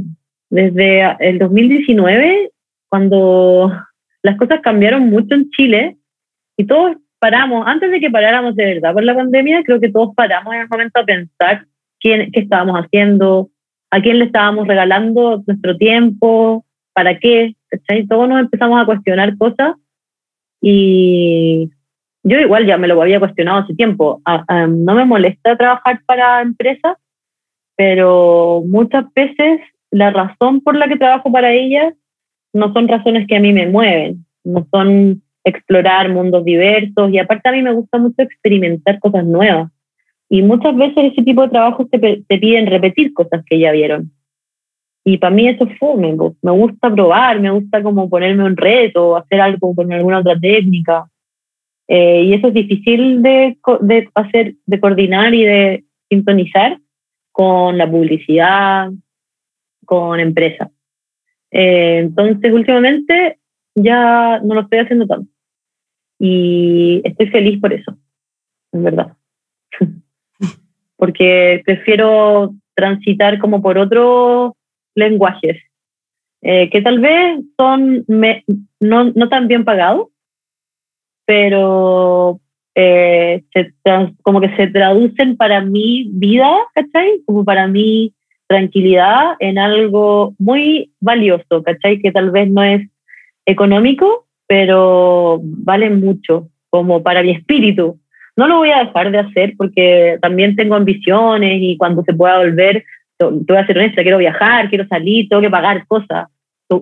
desde el 2019, cuando las cosas cambiaron mucho en Chile y todos paramos, antes de que paráramos de verdad por la pandemia, creo que todos paramos en el momento a pensar quién, qué estábamos haciendo, a quién le estábamos regalando nuestro tiempo, para qué, Todos nos empezamos a cuestionar cosas y yo igual ya me lo había cuestionado hace tiempo. no me molesta trabajar para empresas, pero muchas veces la razón por la que trabajo para ellas no son razones que a mí me mueven, no son explorar mundos diversos y aparte a mí me gusta mucho experimentar cosas nuevas. Y muchas veces ese tipo de trabajos te, te piden repetir cosas que ya vieron. Y para mí eso fue, me, me gusta probar, me gusta como ponerme un reto, hacer algo con alguna otra técnica. Eh, y eso es difícil de, de, hacer, de coordinar y de sintonizar con la publicidad, con empresas. Eh, entonces, últimamente ya no lo estoy haciendo tanto. Y estoy feliz por eso, en verdad. Porque prefiero transitar como por otros lenguajes, eh, que tal vez son no, no tan bien pagados, pero eh, como que se traducen para mi vida, ¿cachai? Como para mi tranquilidad en algo muy valioso, ¿cachai? Que tal vez no es económico, pero vale mucho, como para mi espíritu. No lo voy a dejar de hacer porque también tengo ambiciones y cuando se pueda volver, te voy a ser honesta, quiero viajar, quiero salir, tengo que pagar cosas.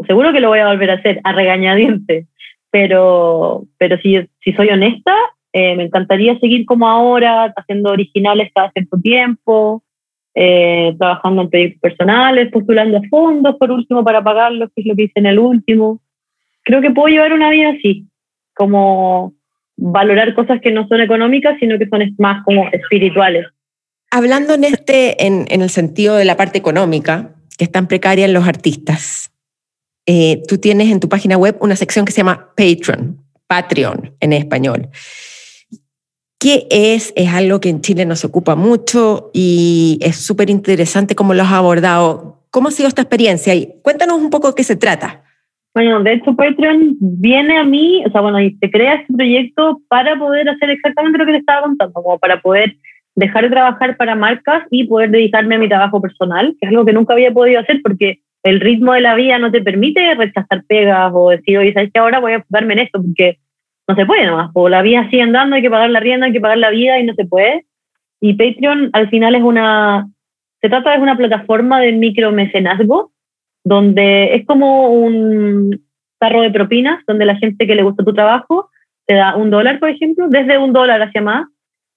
Seguro que lo voy a volver a hacer, a regañadiente pero, pero si, si soy honesta, eh, me encantaría seguir como ahora, haciendo originales cada cierto tiempo, eh, trabajando en proyectos personales, postulando fondos por último para pagarlos, que es lo que hice en el último. Creo que puedo llevar una vida así, como valorar cosas que no son económicas, sino que son más como espirituales.
Hablando en este, en, en el sentido de la parte económica, que es tan precaria en los artistas, eh, tú tienes en tu página web una sección que se llama Patreon, Patreon en español. ¿Qué es? Es algo que en Chile nos ocupa mucho y es súper interesante cómo lo has abordado. ¿Cómo ha sido esta experiencia? Y cuéntanos un poco de qué se trata.
Bueno, de hecho Patreon viene a mí, o sea, bueno, y se crea este proyecto para poder hacer exactamente lo que te estaba contando, como para poder dejar de trabajar para marcas y poder dedicarme a mi trabajo personal, que es algo que nunca había podido hacer porque el ritmo de la vida no te permite rechazar pegas o decir, oye, ¿sabes qué? Ahora voy a enfocarme en esto porque no se puede nomás, o la vida sigue andando, hay que pagar la rienda, hay que pagar la vida y no se puede. Y Patreon al final es una, se trata de una plataforma de micromecenazgo, donde es como un tarro de propinas, donde la gente que le gusta tu trabajo te da un dólar, por ejemplo, desde un dólar hacia más,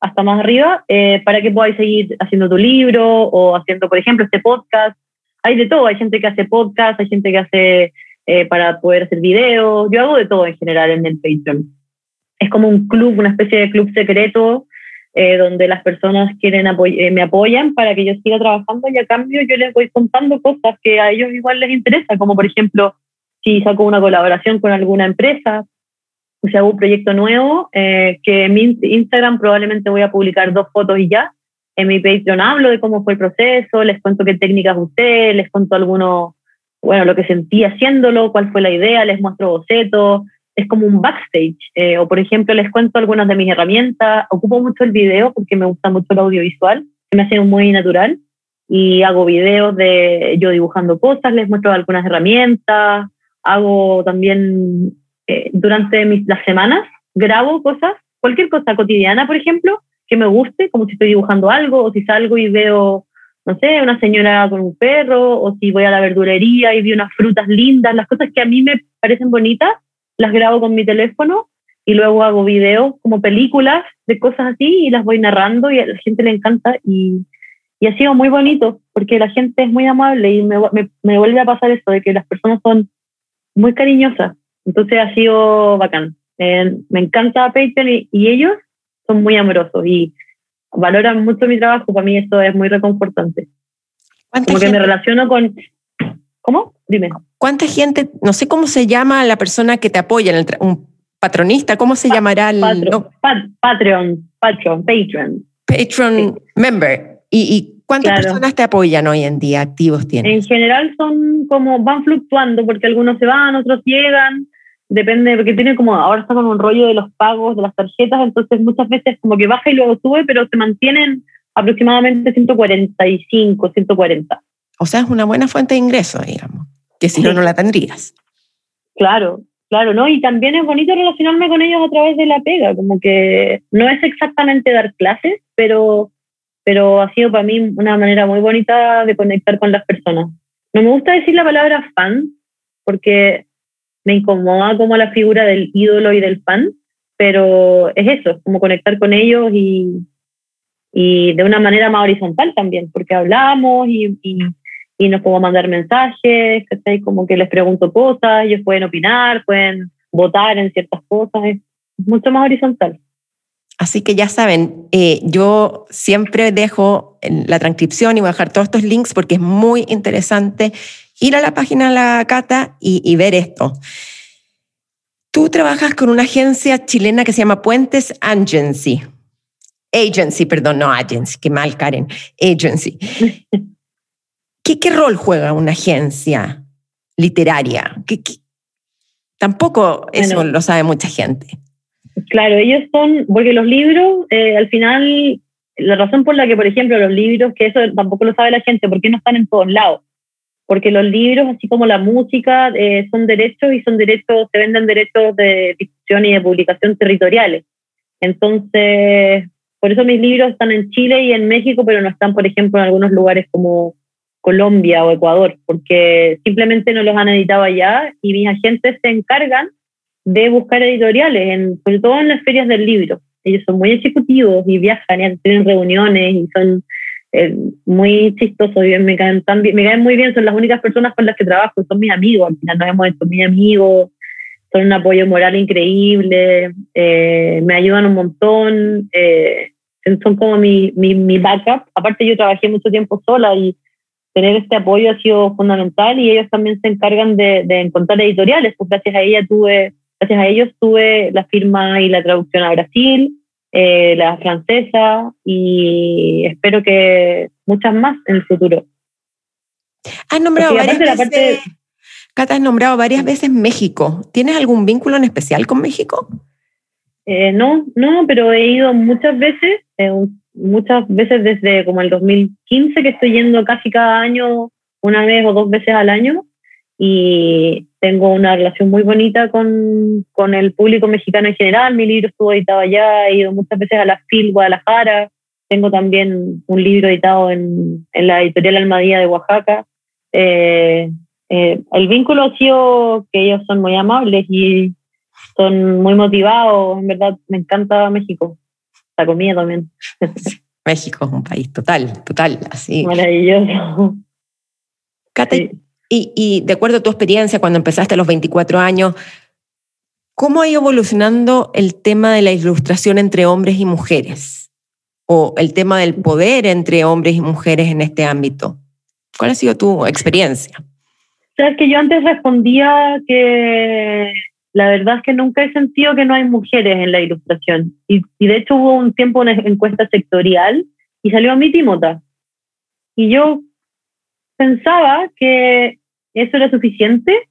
hasta más arriba, eh, para que podáis seguir haciendo tu libro o haciendo, por ejemplo, este podcast. Hay de todo, hay gente que hace podcast, hay gente que hace eh, para poder hacer videos. Yo hago de todo en general en el Patreon. Es como un club, una especie de club secreto eh, donde las personas quieren me apoyan para que yo siga trabajando y a cambio yo les voy contando cosas que a ellos igual les interesa, como por ejemplo si saco una colaboración con alguna empresa, si hago un proyecto nuevo, eh, que en mi Instagram probablemente voy a publicar dos fotos y ya. En mi Patreon hablo de cómo fue el proceso, les cuento qué técnicas usé, les cuento algunos, bueno, lo que sentí haciéndolo, cuál fue la idea, les muestro bocetos, es como un backstage. Eh, o por ejemplo, les cuento algunas de mis herramientas. Ocupo mucho el video porque me gusta mucho el audiovisual, que me hace muy natural. Y hago videos de yo dibujando cosas, les muestro algunas herramientas. Hago también eh, durante mis, las semanas, grabo cosas, cualquier cosa cotidiana, por ejemplo, que me guste, como si estoy dibujando algo, o si salgo y veo, no sé, una señora con un perro, o si voy a la verdulería y vi unas frutas lindas, las cosas que a mí me parecen bonitas, las grabo con mi teléfono y luego hago videos como películas de cosas así y las voy narrando y a la gente le encanta y, y ha sido muy bonito porque la gente es muy amable y me, me, me vuelve a pasar esto de que las personas son muy cariñosas entonces ha sido bacán. Eh, me encanta Patreon y, ellos son muy amorosos y valoran mucho mi trabajo. Para mí esto es muy reconfortante. Como que me relaciono con... ¿Cómo? Dime.
¿Cuánta gente, no sé cómo se llama la persona que te apoya, un patronista, ¿cómo se llamará? El,
Patreon, Patreon, Patreon.
Patreon member. ¿Y, cuántas personas te apoyan hoy en día, activos tienes?
En general son como, van fluctuando porque algunos se van, otros llegan depende, porque tiene como, ahora está con un rollo de los pagos, de las tarjetas, entonces muchas veces como que baja y luego sube, pero se mantienen aproximadamente 145, 140.
O sea, es una buena fuente de ingreso, digamos, que si no, no la tendrías.
Claro, claro, ¿no? Y también es bonito relacionarme con ellos a través de la pega, como que no es exactamente dar clases, pero, pero ha sido para mí una manera muy bonita de conectar con las personas. No me gusta decir la palabra fan, porque me incomoda como la figura del ídolo y del fan, pero es eso, es como conectar con ellos y, y de una manera más horizontal también, porque hablamos y, y, y nos podemos mandar mensajes, como que les pregunto cosas, ellos pueden opinar, pueden votar en ciertas cosas, es mucho más horizontal.
Así que ya saben, eh, yo siempre dejo en la transcripción y voy a dejar todos estos links porque es muy interesante ir a la página de la Cata y, ver esto. Tú trabajas con una agencia chilena que se llama Puentes Agency. Agency, perdón, no agency, qué mal, Karen. Agency. ¿Qué, qué rol juega una agencia literaria? Tampoco eso lo sabe mucha gente.
Claro, ellos son, porque los libros, eh, al final, la razón por la que, por ejemplo, los libros, que eso tampoco lo sabe la gente, porque no están en todos lados porque los libros, así como la música, eh, son derechos y son derechos, se venden derechos de difusión y de publicación territoriales. Entonces, por eso mis libros están en Chile y en México, pero no están, por ejemplo, en algunos lugares como Colombia o Ecuador, porque simplemente no los han editado allá y mis agentes se encargan de buscar editoriales, en, sobre todo en las ferias del libro. Ellos son muy ejecutivos y viajan y tienen reuniones y son muy chistoso, bien, me, caen tan bien, me caen muy bien, son las únicas personas con las que trabajo, son mis amigos, al final nos hemos hecho mis amigos, son un apoyo moral increíble, eh, me ayudan un montón, eh, son como mi, mi, mi, backup. Aparte yo trabajé mucho tiempo sola y tener este apoyo ha sido fundamental y ellos también se encargan de, de encontrar editoriales, pues gracias a ella tuve, gracias a ellos tuve la firma y la traducción a Brasil, eh, la francesa y espero que muchas más en el futuro.
Has nombrado varias veces, Cata, has nombrado varias veces México. ¿Tienes algún vínculo en especial con México?
Eh, no, no, pero he ido muchas veces, eh, muchas veces desde como el 2015 que estoy yendo casi cada año, una vez o dos veces al año, y tengo una relación muy bonita con, con el público mexicano en general. Mi libro estuvo editado allá, he ido muchas veces a la FIL Guadalajara, tengo también un libro editado en, en la editorial Almadía de Oaxaca. Eh, el vínculo ha sido que ellos son muy amables y son muy motivados, en verdad me encanta México, la comida también.
México es un país total, total, así.
Maravilloso.
Cata, y, y, de acuerdo a tu experiencia cuando empezaste a los 24 años, ¿cómo ha ido evolucionando el tema de la ilustración entre hombres y mujeres? O el tema del poder entre hombres y mujeres en este ámbito. ¿Cuál ha sido tu experiencia?
Sabes que yo antes respondía que la verdad es que nunca he sentido que no hay mujeres en la ilustración. Y, de hecho hubo un tiempo una encuesta sectorial y salió a mi Timota. Y yo pensaba que eso era suficiente,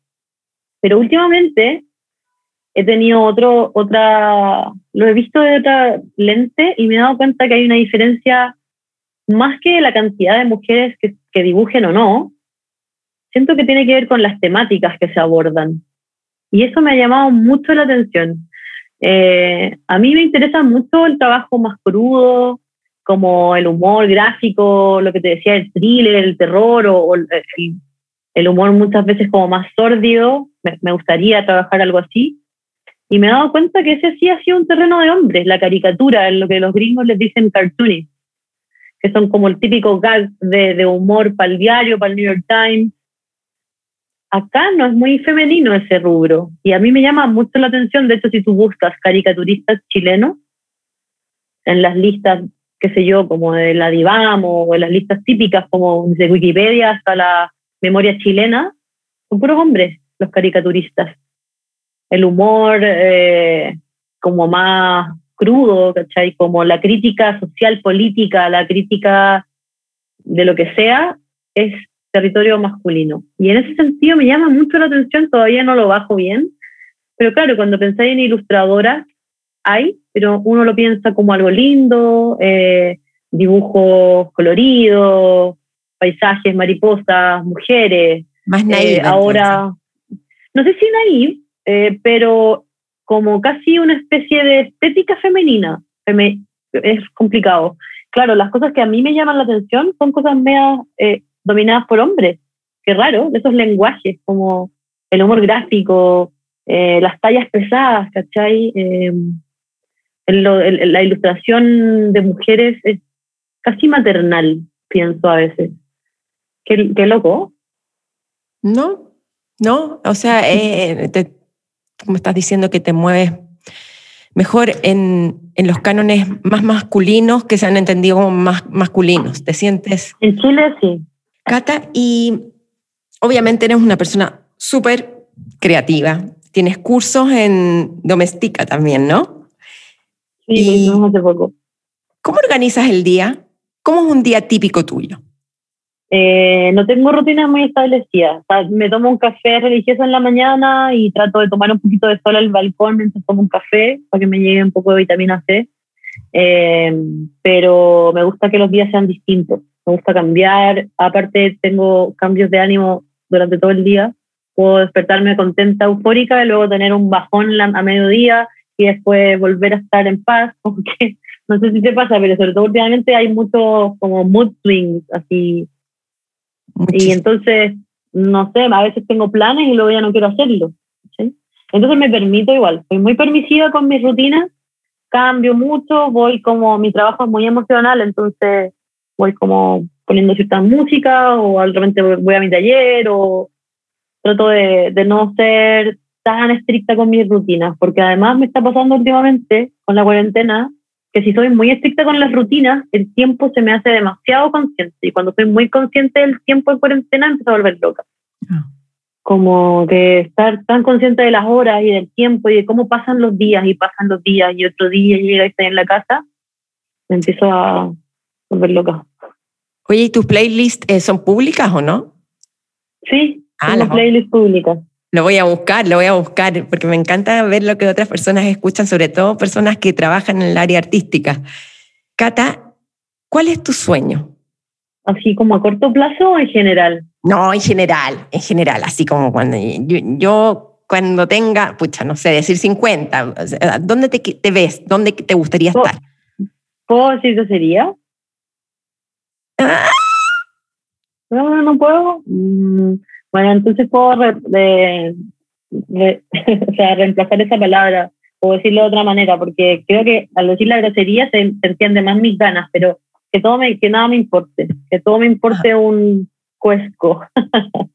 pero últimamente he tenido otro, otra, lo he visto de otra lente y me he dado cuenta que hay una diferencia más que la cantidad de mujeres que, que dibujen o no, siento que tiene que ver con las temáticas que se abordan. Y eso me ha llamado mucho la atención. Eh, a mí me interesa mucho el trabajo más crudo, como el humor gráfico, lo que te decía, el thriller, el terror o, el, el, humor muchas veces como más sórdido. Me, gustaría trabajar algo así. Y me he dado cuenta que ese sí ha sido un terreno de hombres, la caricatura, lo que los gringos les dicen cartoony, que son como el típico gag de, de humor para el diario, para el New York Times, acá no es muy femenino ese rubro. Y a mí me llama mucho la atención, de hecho, si tú buscas caricaturistas chilenos en las listas, qué sé yo, como de la Divamo o en las listas típicas como de Wikipedia hasta la memoria chilena, son puros hombres los caricaturistas. El humor eh, como más crudo, ¿cachai? Como la crítica social, política, la crítica de lo que sea, es territorio masculino. Y en ese sentido me llama mucho la atención, todavía no lo bajo bien, pero claro, cuando pensáis en ilustradora, hay, pero uno lo piensa como algo lindo, eh, dibujos coloridos, paisajes, mariposas, mujeres.
Más naive.
Eh, ahora, no sé si naive, eh, pero como casi una especie de estética femenina. es complicado. Claro, las cosas que a mí me llaman la atención son cosas meas eh, dominadas por hombres. Qué raro, esos lenguajes como el humor gráfico, eh, las tallas pesadas, ¿cachai? Eh, la ilustración de mujeres es casi maternal, pienso a veces. Qué, qué loco.
No, no, o sea, eh, como estás diciendo que te mueves mejor en, en, los cánones más masculinos que se han entendido como más masculinos. ¿Te sientes?
En Chile sí.
Cata, y obviamente eres una persona súper creativa. Tienes cursos en doméstica también, ¿no?
Sí, y hace poco.
¿Cómo organizas el día? ¿Cómo es un día típico tuyo?
Eh, no tengo rutinas muy establecidas. me tomo un café religioso en la mañana y trato de tomar un poquito de sol al balcón mientras tomo un café para que me llegue un poco de vitamina C. Eh, pero me gusta que los días sean distintos me gusta cambiar, aparte tengo cambios de ánimo durante todo el día, puedo despertarme contenta, eufórica, y luego tener un bajón a mediodía y después volver a estar en paz, porque no sé si te pasa, pero sobre todo últimamente hay muchos mood swings, así. Y entonces, no sé, a veces tengo planes y luego ya no quiero hacerlo. Entonces me permito igual, soy muy permisiva con mis rutinas, cambio mucho, voy como, mi trabajo es muy emocional, entonces voy como poniendo cierta música o realmente voy a mi taller o trato de, de no ser tan estricta con mis rutinas, porque además me está pasando últimamente con la cuarentena que si soy muy estricta con las rutinas, el tiempo se me hace demasiado consciente. Y cuando soy muy consciente del tiempo en cuarentena, empiezo a volver loca. Ah. Como que estar tan consciente de las horas y del tiempo y de cómo pasan los días y pasan los días y otro día llega y estoy en la casa, me empiezo a volver loca.
Oye, ¿y tus playlists eh, son públicas o no?
Sí, ah, las playlists públicas.
Lo voy a buscar, lo voy a buscar, porque me encanta ver lo que otras personas escuchan, sobre todo personas que trabajan en el área artística. Cata, ¿cuál es tu sueño?
¿Así como a corto plazo o en general?
No, en general, en general, así como cuando yo, cuando tenga, pucha, no sé, decir 50, ¿dónde te, ves? ¿Dónde te gustaría estar?
¿Puedo decir qué sería? ¡Ah! No, no puedo. Mm, bueno, entonces puedo o sea, reemplazar esa palabra o decirlo de otra manera, porque creo que al decir la grosería se, entiende más mis ganas, pero que, todo me, que nada me importe, que todo me importe un cuesco.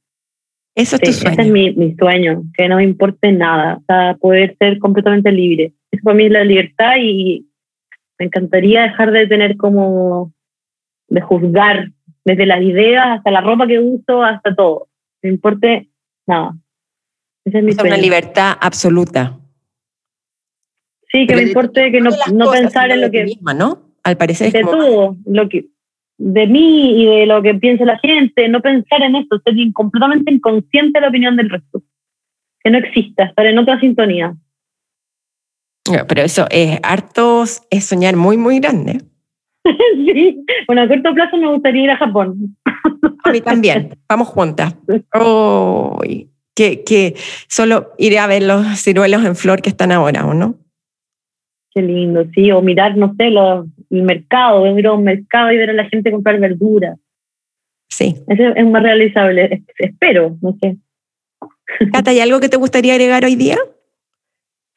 Eso es tu sueño.
Ese es mi, mi, sueño, que no me importe nada, o sea, poder ser completamente libre. Eso para mí es la libertad y me encantaría dejar de tener como, de juzgar desde las ideas hasta la ropa que uso, hasta todo me importe nada.
Esa es mi Una libertad absoluta.
Sí, que me importe que no, no pensar en lo que...
Misma, ¿no? Al parecer
de todo, lo que, de mí y de lo que piensa la gente, no pensar en esto, ser completamente inconsciente de la opinión del resto. Que no exista, estar en otra sintonía.
Pero eso es harto, es soñar muy, muy grande.
sí, bueno, a corto plazo me gustaría ir a Japón.
A mí también, vamos juntas. Oh, que, que solo iré a ver los ciruelos en flor que están ahora, ¿o no?
Qué lindo, sí, o mirar, no sé, el mercado, ir a un mercado y ver a la gente comprar verduras.
Sí.
Eso es más realizable, espero, no sé.
Cata, ¿hay algo que te gustaría agregar hoy día?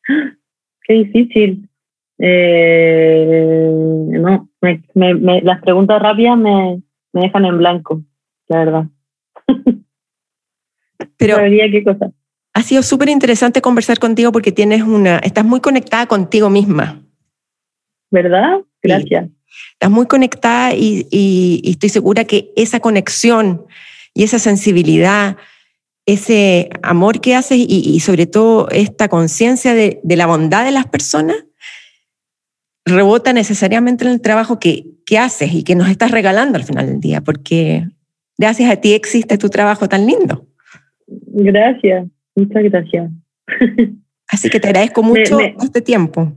Qué difícil. Eh, no, las preguntas rápidas me, me dejan en blanco, la verdad.
Pero qué cosa. Ha sido súper interesante conversar contigo porque tienes una, estás muy conectada contigo misma.
¿Verdad? Gracias.
Estás muy conectada y, y, estoy segura que esa conexión y esa sensibilidad, ese amor que haces y, y sobre todo esta conciencia de, de, la bondad de las personas, rebota necesariamente en el trabajo que, que haces y que nos estás regalando al final del día, porque gracias a ti existe tu trabajo tan lindo.
Gracias, muchas gracias.
Así que te agradezco mucho este tiempo.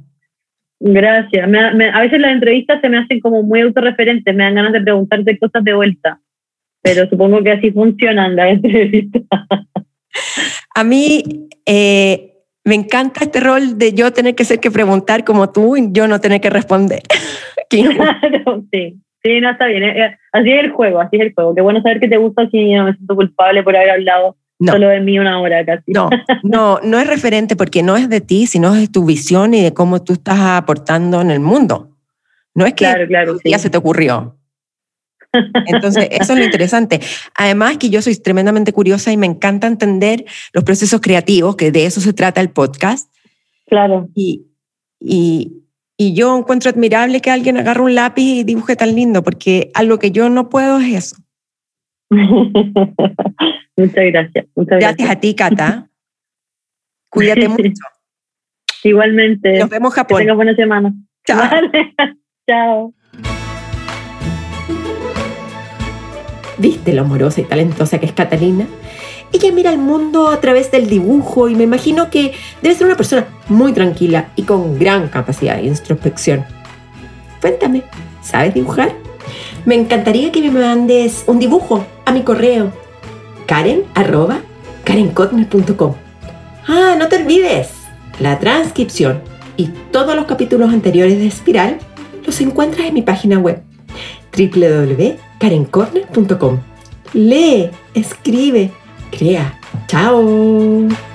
Gracias. a veces las entrevistas se me hacen como muy autorreferentes, me dan ganas de preguntarte cosas de vuelta, pero supongo que así funcionan las entrevistas.
A mí, eh, me encanta este rol de yo tener que ser que preguntar como tú y yo no tener que responder.
claro, sí. Sí, no está bien. Eh, eh, así es el juego, así es el juego. Qué bueno saber que te gusta así no me siento culpable por haber hablado solo de mí una hora casi.
No, no, no es referente porque no es de ti, sino es de tu visión y de cómo tú estás aportando en el mundo. No es que ya se te ocurrió. Entonces, eso es lo interesante. Además que yo soy tremendamente curiosa y me encanta entender los procesos creativos, que de eso se trata el podcast.
Claro.
Y, y, y yo encuentro admirable que alguien agarre un lápiz y dibuje tan lindo, porque algo que yo no puedo es eso.
muchas gracias. Muchas
gracias. a ti, Cata. Cuídate mucho.
Igualmente.
Nos vemos Japón.
Que tengas buena semana.
Chao.
Chao.
¿Viste lo amorosa y talentosa que es Catalina? Ella mira el mundo a través del dibujo y me imagino que debe ser una persona muy tranquila y con gran capacidad de introspección. Cuéntame, ¿sabes dibujar? Me encantaría que me mandes un dibujo a mi correo karen arroba. Ah, no te olvides, la transcripción y todos los capítulos anteriores de Espiral los encuentras en mi página web www.karencorner.com. Lee, escribe, crea. Chao.